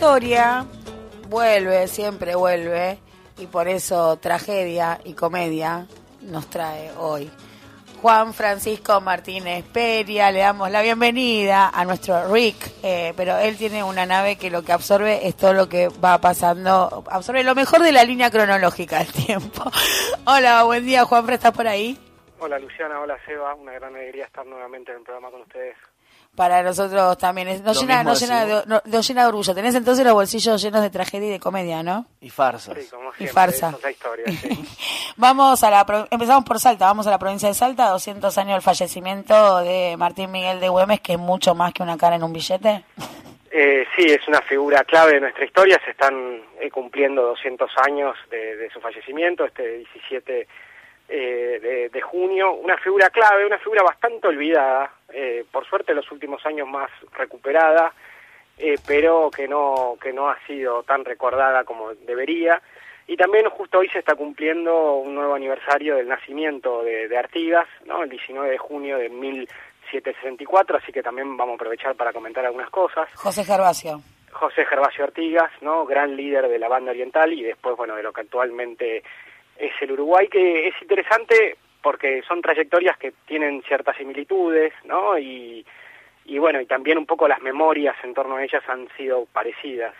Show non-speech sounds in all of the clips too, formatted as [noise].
historia vuelve, siempre vuelve, y por eso tragedia y comedia nos trae hoy. Juan Francisco Martínez Peria, le damos la bienvenida a nuestro Rick, eh, pero él tiene una nave que lo que absorbe es todo lo que va pasando, absorbe lo mejor de la línea cronológica del tiempo. [laughs] Hola, buen día Juan, ¿estás por ahí? Hola Luciana, hola Seba, una gran alegría estar nuevamente en el programa con ustedes para nosotros también. Es, nos, llena, nos, llena de, llena de orgullo. Tenés entonces los bolsillos llenos de tragedia y de comedia, ¿no? Y farsas. y farsa. historia, [laughs] vamos a la, empezamos por Salta, vamos a la provincia de Salta, 200 años del fallecimiento de Martín Miguel de Güemes, que es mucho más que una cara en un billete. Eh, sí, es una figura clave de nuestra historia, se están eh, cumpliendo 200 años de, de su fallecimiento, este 17 eh, de, junio, una figura clave, una figura bastante olvidada, eh, por suerte en los últimos años más recuperada, eh, pero que no, que no ha sido tan recordada como debería. Y también justo hoy se está cumpliendo un nuevo aniversario del nacimiento de, Artigas, ¿no? el 19 de junio de 1764, así que también vamos a aprovechar para comentar algunas cosas. José Gervasio. José Gervasio Artigas, ¿no? gran líder de la banda oriental y después, bueno, de lo que actualmente es el Uruguay, que es interesante porque son trayectorias que tienen ciertas similitudes, ¿no? Y, y bueno, y también un poco las memorias en torno a ellas han sido parecidas.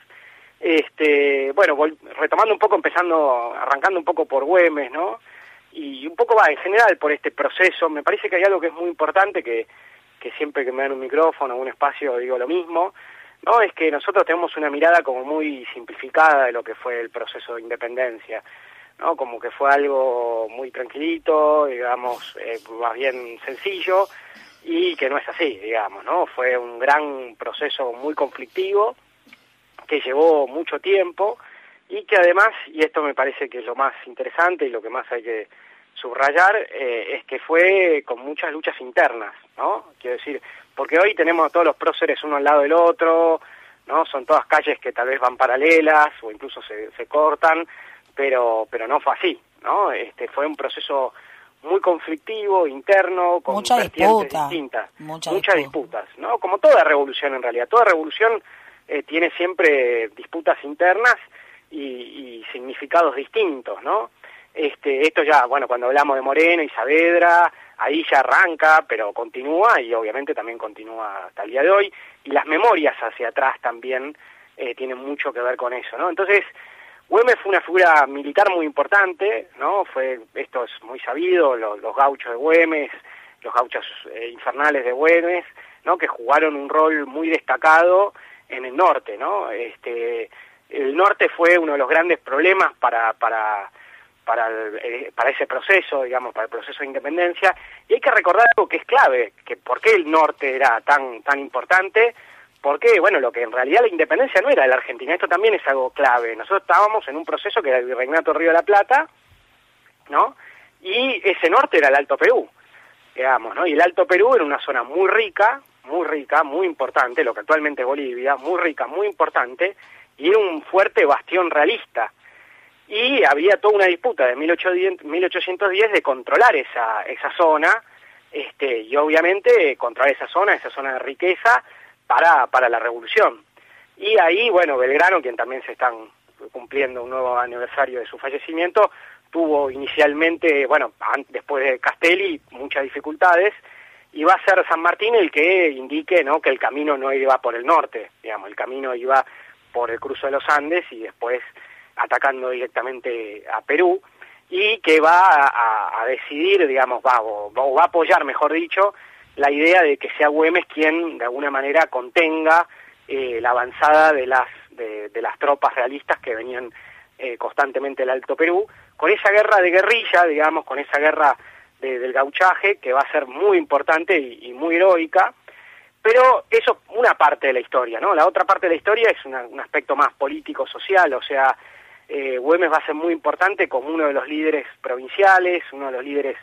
Este, bueno, retomando un poco, empezando, arrancando un poco por Güemes, ¿no? Y un poco va, en general, por este proceso, me parece que hay algo que es muy importante, que, que siempre que me dan un micrófono o un espacio digo lo mismo, ¿no? Es que nosotros tenemos una mirada como muy simplificada de lo que fue el proceso de independencia. ¿No? Como que fue algo muy tranquilito, digamos, eh, más bien sencillo, y que no es así, digamos, ¿no? Fue un gran proceso muy conflictivo, que llevó mucho tiempo, y que además, y esto me parece que es lo más interesante y lo que más hay que subrayar, eh, es que fue con muchas luchas internas, ¿no? Quiero decir, porque hoy tenemos todos los próceres uno al lado del otro, ¿no? Son todas calles que tal vez van paralelas o incluso se, se cortan, pero pero no fue así, ¿no? Este fue un proceso muy conflictivo, interno, con Mucha disputa, distintas, muchas disputas, ¿no? Como toda revolución en realidad, toda revolución eh, tiene siempre disputas internas y, y, significados distintos, ¿no? Este, esto ya, bueno, cuando hablamos de Moreno y Saavedra, ahí ya arranca, pero continúa y obviamente también continúa hasta el día de hoy. Y las memorias hacia atrás también eh, tienen mucho que ver con eso, ¿no? Entonces, Güemes fue una figura militar muy importante, ¿no? Fue, esto es muy sabido, los, gauchos de Güemes, los gauchos eh, infernales de Güemes, ¿no? Que jugaron un rol muy destacado en el norte, ¿no? Este, el norte fue uno de los grandes problemas para, para, para, eh, para ese proceso, digamos, para el proceso de independencia, y hay que recordar algo que es clave, que por qué el norte era tan, tan importante, porque, bueno, lo que en realidad la independencia no era de la Argentina, esto también es algo clave. Nosotros estábamos en un proceso que era el Virreinato Río de la Plata, ¿no? Y ese norte era el Alto Perú, digamos, ¿no? Y el Alto Perú era una zona muy rica, muy rica, muy importante, lo que actualmente es Bolivia, muy rica, muy importante, y era un fuerte bastión realista. Y había toda una disputa de 1810 de controlar esa, esa zona, este, y obviamente controlar esa zona, esa zona de riqueza, para, para la revolución. Y ahí, bueno, Belgrano, quien también se están cumpliendo un nuevo aniversario de su fallecimiento, tuvo inicialmente, bueno, después de Castelli, muchas dificultades, y va a ser San Martín el que indique ¿no? que el camino no iba por el norte, digamos, el camino iba por el cruce de los Andes y después atacando directamente a Perú, y que va a, decidir, digamos, va, o va a apoyar, mejor dicho, la idea de que sea Güemes quien de alguna manera contenga eh, la avanzada de las de, las tropas realistas que venían eh, constantemente del Alto Perú, con esa guerra de guerrilla, digamos, con esa guerra del gauchaje, que va a ser muy importante y, muy heroica, pero eso una parte de la historia, ¿no? La otra parte de la historia es un aspecto más político-social, o sea, eh, Güemes va a ser muy importante como uno de los líderes provinciales, uno de los líderes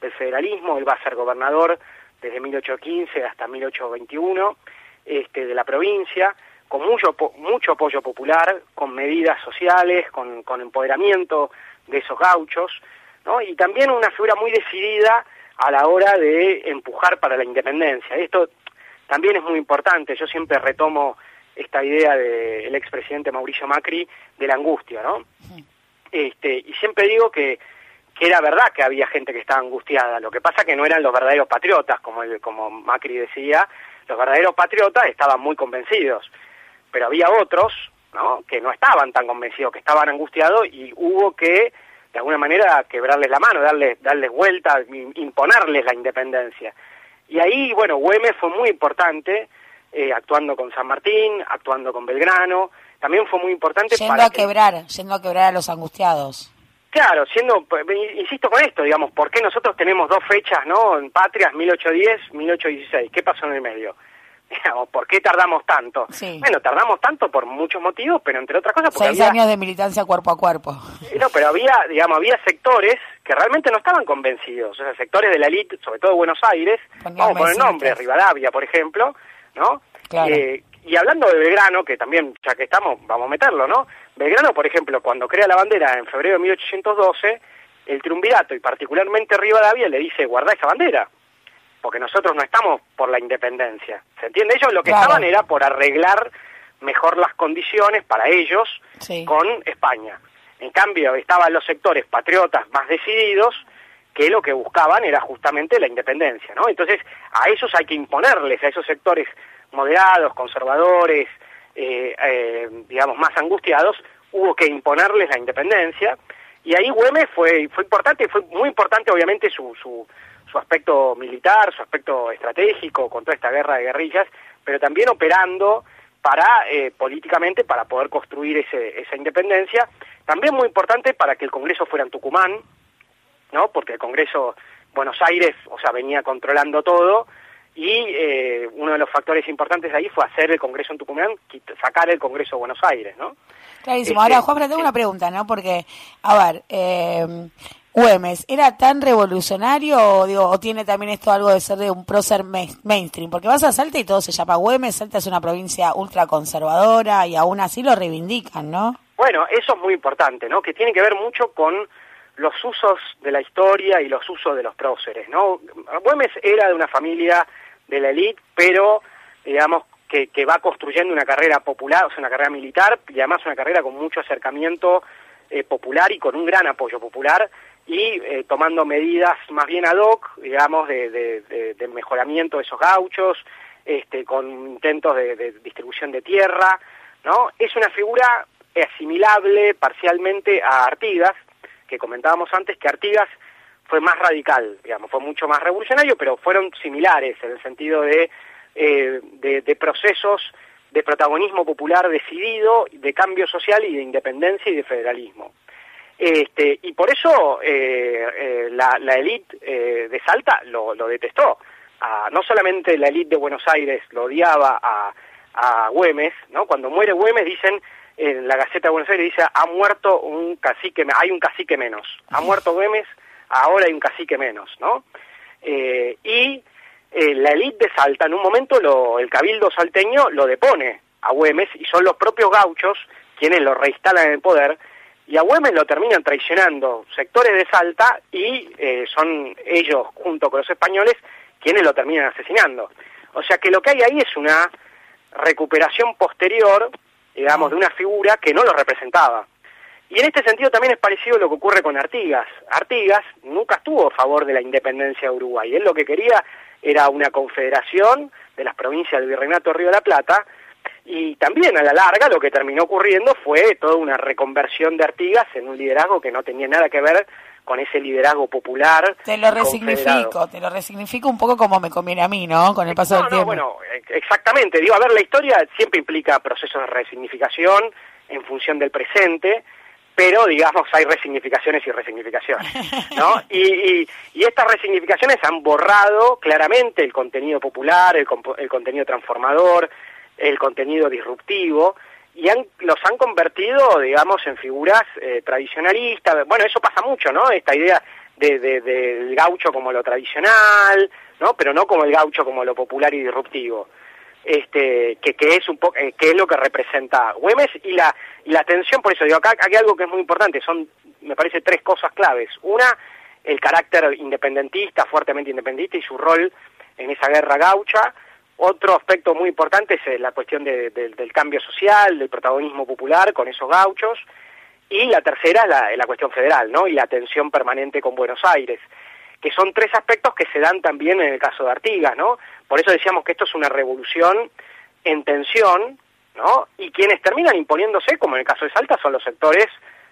del federalismo, él va a ser gobernador desde 1815 hasta 1821 este, de la provincia, con mucho, mucho apoyo popular, con medidas sociales, con, con empoderamiento de esos gauchos, ¿no? y también una figura muy decidida a la hora de empujar para la independencia. Esto también es muy importante, yo siempre retomo esta idea del expresidente Mauricio Macri de la angustia, ¿no? Este, y siempre digo que, que era verdad que había gente que estaba angustiada, lo que pasa que no eran los verdaderos patriotas, como, el, como Macri decía, los verdaderos patriotas estaban muy convencidos, pero había otros, ¿no?, que no estaban tan convencidos, que estaban angustiados y hubo que, de alguna manera, quebrarles la mano, darles, darles vuelta, imponerles la independencia. Y ahí, bueno, Güemes fue muy importante, eh, actuando con San Martín, actuando con Belgrano, también fue muy importante yendo a quebrar, yendo a quebrar a los angustiados. Claro, siendo, insisto con esto, digamos, ¿por qué nosotros tenemos dos fechas, no, en patrias, 1810, 1816? ¿Qué pasó en el medio? [laughs] Digamos, ¿por qué tardamos tanto? Bueno, tardamos tanto por muchos motivos, pero entre otras cosas porque Seis años de militancia cuerpo a cuerpo. Eh, no, pero había, digamos, había sectores que realmente no estaban convencidos, o sea, sectores de la élite, sobre todo de Buenos Aires, vamos por el nombre, Rivadavia, por ejemplo, ¿no? Claro. Eh, y hablando de Belgrano, que también, ya que estamos, vamos a meterlo, ¿no? Belgrano, por ejemplo, cuando crea la bandera en febrero de 1812, el triunvirato y particularmente Rivadavia le dice, guarda esa bandera, porque nosotros no estamos por la independencia. ¿Se entiende? Ellos lo que estaban era por arreglar mejor las condiciones para ellos con España. En cambio, estaban los sectores patriotas más decididos que lo que buscaban era justamente la independencia, ¿no? Entonces, a esos hay que imponerles, a esos sectores moderados, conservadores, eh, eh, digamos, más angustiados, hubo que imponerles la independencia, y ahí Güemes fue, fue importante, fue muy importante obviamente su, su, su aspecto militar, su aspecto estratégico con toda esta guerra de guerrillas, pero también operando para eh, políticamente para poder construir ese, esa independencia, también muy importante para que el Congreso fuera en Tucumán, ¿no? Porque el Congreso Buenos Aires, o sea, venía controlando todo, y eh, uno de los factores importantes ahí fue hacer el Congreso en Tucumán, sacar el Congreso de Buenos Aires, ¿no? Clarísimo. Ahora, este, Juan, tengo una pregunta, ¿no? Porque, a ver, eh, Güemes, ¿era tan revolucionario o, digo, o tiene también esto algo de ser de un prócer mainstream? Porque vas a Salta y todo se llama Güemes, Salta es una provincia ultraconservadora y aún así lo reivindican, ¿no? Bueno, eso es muy importante, ¿no? Que tiene que ver mucho con los usos de la historia y los usos de los próceres, ¿no? Güemes era de una familia de la élite, pero digamos que, que, va construyendo una carrera popular, o sea, una carrera militar, y además una carrera con mucho acercamiento eh, popular y con un gran apoyo popular, y eh, tomando medidas más bien ad hoc, digamos, de, de, de, mejoramiento de esos gauchos, este, con intentos de, distribución de tierra, ¿no? Es una figura asimilable parcialmente a Artigas, que comentábamos antes, que Artigas fue más radical, digamos, fue mucho más revolucionario, pero fueron similares en el sentido de, eh, de, procesos de protagonismo popular decidido, de cambio social y de independencia y de federalismo. Este, y por eso eh, eh, la, la élite de Salta lo, lo detestó. No solamente la élite de Buenos Aires lo odiaba a, a Güemes, ¿no? Cuando muere Güemes dicen en la Gaceta de Buenos Aires dice ha muerto un cacique, hay un cacique menos. Ha muerto Güemes, ahora hay un cacique menos, ¿no? Eh, y eh, la élite de Salta, en un momento lo, el cabildo salteño lo depone a Güemes y son los propios gauchos quienes lo reinstalan en el poder y a Güemes lo terminan traicionando sectores de Salta y eh, son ellos, junto con los españoles, quienes lo terminan asesinando. O sea que lo que hay ahí es una recuperación posterior, digamos, de una figura que no lo representaba. Y en este sentido también es parecido lo que ocurre con Artigas. Artigas nunca estuvo a favor de la independencia de Uruguay. Él lo que quería era una confederación de las provincias del Virreinato Río de la Plata, y también a la larga lo que terminó ocurriendo fue toda una reconversión de Artigas en un liderazgo que no tenía nada que ver con ese liderazgo popular. Te lo resignifico, te lo resignifico un poco como me conviene a mí, ¿no? Con el paso del tiempo. bueno, exactamente. Digo, a ver, la historia siempre implica procesos de resignificación en función del presente, pero digamos hay resignificaciones y resignificaciones, [laughs] ¿no? Y, y, estas resignificaciones han borrado claramente el contenido popular, el, el contenido transformador, el contenido disruptivo, y han, los han convertido, digamos, en figuras eh, tradicionalistas. Bueno, eso pasa mucho, ¿no? Esta idea de, de, del gaucho como lo tradicional, ¿no? Pero no como el gaucho como lo popular y disruptivo. Este, que, que es un poco, eh, que es lo que representa Güemes y la, y la tensión, por eso digo, acá, hay algo que es muy importante, son, me parece, tres cosas claves. Una, el carácter independentista, fuertemente independentista y su rol en esa guerra gaucha, Otro aspecto muy importante es la cuestión del cambio social, del protagonismo popular con esos gauchos. Y la tercera es la, la cuestión federal, ¿no? Y la tensión permanente con Buenos Aires que son tres aspectos que se dan también en el caso de Artigas, ¿no? Por eso decíamos que esto es una revolución en tensión, ¿no? Y quienes terminan imponiéndose, como en el caso de Salta, son los sectores,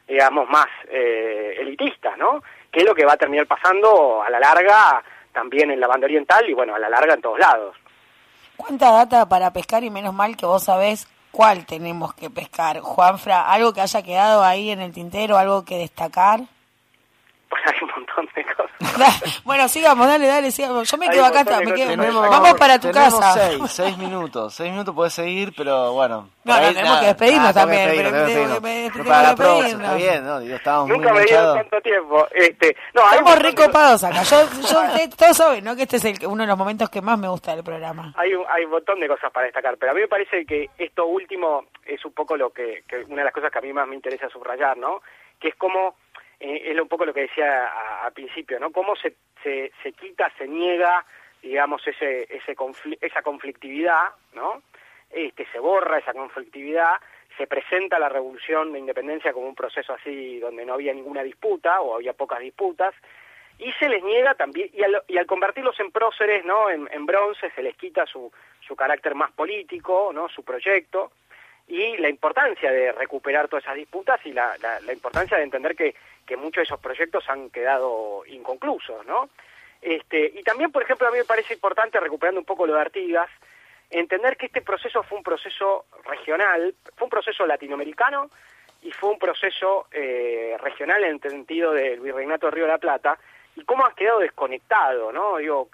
digamos, más eh, elitistas, ¿no? Que es lo que va a terminar pasando a la larga también en la banda oriental y, bueno, a la larga en todos lados. ¿Cuánta data para pescar y menos mal que vos sabés cuál tenemos que pescar? Juanfra, ¿algo que haya quedado ahí en el tintero, algo que destacar? Pues hay un montón de cosas. [laughs] bueno, sigamos, dale, dale, sigamos. Yo me quedo acá, me quedo. vamos para tu casa. Seis, seis minutos, seis minutos puedes seguir, pero bueno. No, no, tenemos que despedirnos también. para la próxima, está bien, ¿no? estábamos Nunca me dieron tanto tiempo. Este, no, Estamos recopados acá. Yo, yo [laughs] todos saben, ¿no? Que este es el, uno de los momentos que más me gusta del programa. Hay un, hay un montón de cosas para destacar, pero a mí me parece que esto último es un poco lo que, que una de las cosas que a mí más me interesa subrayar, ¿no? Que es como eh, es un poco lo que decía al principio, ¿no? Cómo se, se, se, quita, se niega, digamos, ese, ese esa conflictividad, ¿no? Este, se borra esa conflictividad, se presenta la revolución de independencia como un proceso así donde no había ninguna disputa o había pocas disputas, y se les niega también, y al, y al convertirlos en próceres, ¿no? En, en, bronce se les quita su, su carácter más político, ¿no? Su proyecto, y la importancia de recuperar todas esas disputas y la, la, importancia de entender que que muchos de esos proyectos han quedado inconclusos, ¿no? Este, y también, por ejemplo, a mí me parece importante, recuperando un poco lo de Artigas, entender que este proceso fue un proceso regional, fue un proceso latinoamericano y fue un proceso eh, regional en el sentido del virreinato de Río de la Plata, y cómo ha quedado desconectado, ¿no? Digo,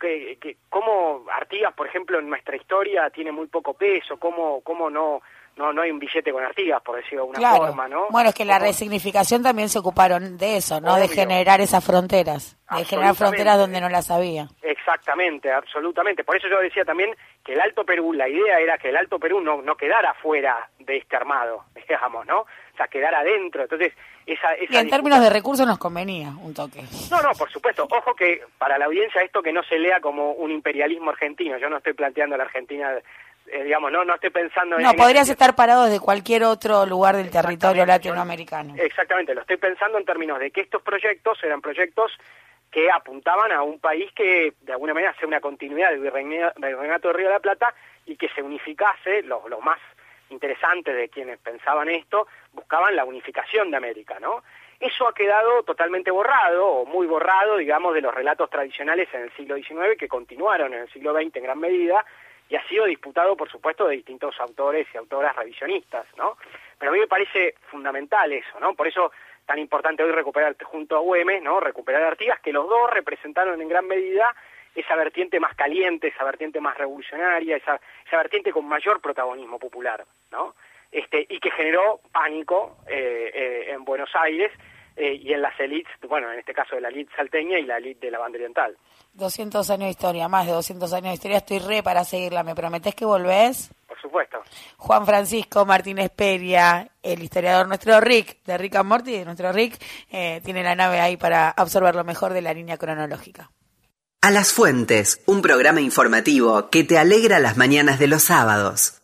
que, que cómo Artigas, por ejemplo, en nuestra historia tiene muy poco peso, cómo, cómo no no no hay un billete con Artigas, por decirlo de alguna forma, ¿no? Bueno, es que la resignificación también se ocuparon de eso, ¿no? De generar esas fronteras, de generar fronteras donde no las había. Exactamente, absolutamente. Por eso yo decía también que el Alto Perú, la idea era que el Alto Perú no, no quedara fuera de este armado, [laughs] digamos, ¿no? O sea, quedara dentro. Entonces, esa, esa y en términos de recursos nos convenía un toque. No, no, por supuesto. Ojo que para la audiencia esto que no se lea como un imperialismo argentino. Yo no estoy planteando la Argentina eh, digamos, no, no estoy pensando en... No, podrías estar parado desde cualquier otro lugar del territorio latinoamericano. Exactamente, lo estoy pensando en términos de que estos proyectos eran proyectos que apuntaban a un país que de alguna manera sea una continuidad del virreinato de Río de la Plata y que se unificase, los, los más interesantes de quienes pensaban esto, buscaban la unificación de América, ¿no? Eso ha quedado totalmente borrado, o muy borrado, digamos, de los relatos tradicionales en el siglo XIX, que continuaron en el siglo XX en gran medida, y ha sido disputado, por supuesto, de distintos autores y autoras revisionistas, ¿no? Pero a mí me parece fundamental eso, ¿no? Por eso tan importante hoy recuperar junto a Güemes, ¿no? Recuperar Artigas, que los dos representaron en gran medida esa vertiente más caliente, esa vertiente más revolucionaria, esa, esa vertiente con mayor protagonismo popular, ¿no? Este, y que generó pánico eh, eh, en Buenos Aires eh, y en las élites, bueno, en este caso de la élite salteña y la élite de la banda oriental. 200 años de historia, más de 200 años de historia, estoy re para seguirla. ¿Me prometés que volvés? Por supuesto. Juan Francisco Martínez Peria, el historiador nuestro Rick, de Rick and Morty, de nuestro Rick, eh, tiene la nave ahí para absorber lo mejor de la línea cronológica. A las Fuentes, un programa informativo que te alegra las mañanas de los sábados.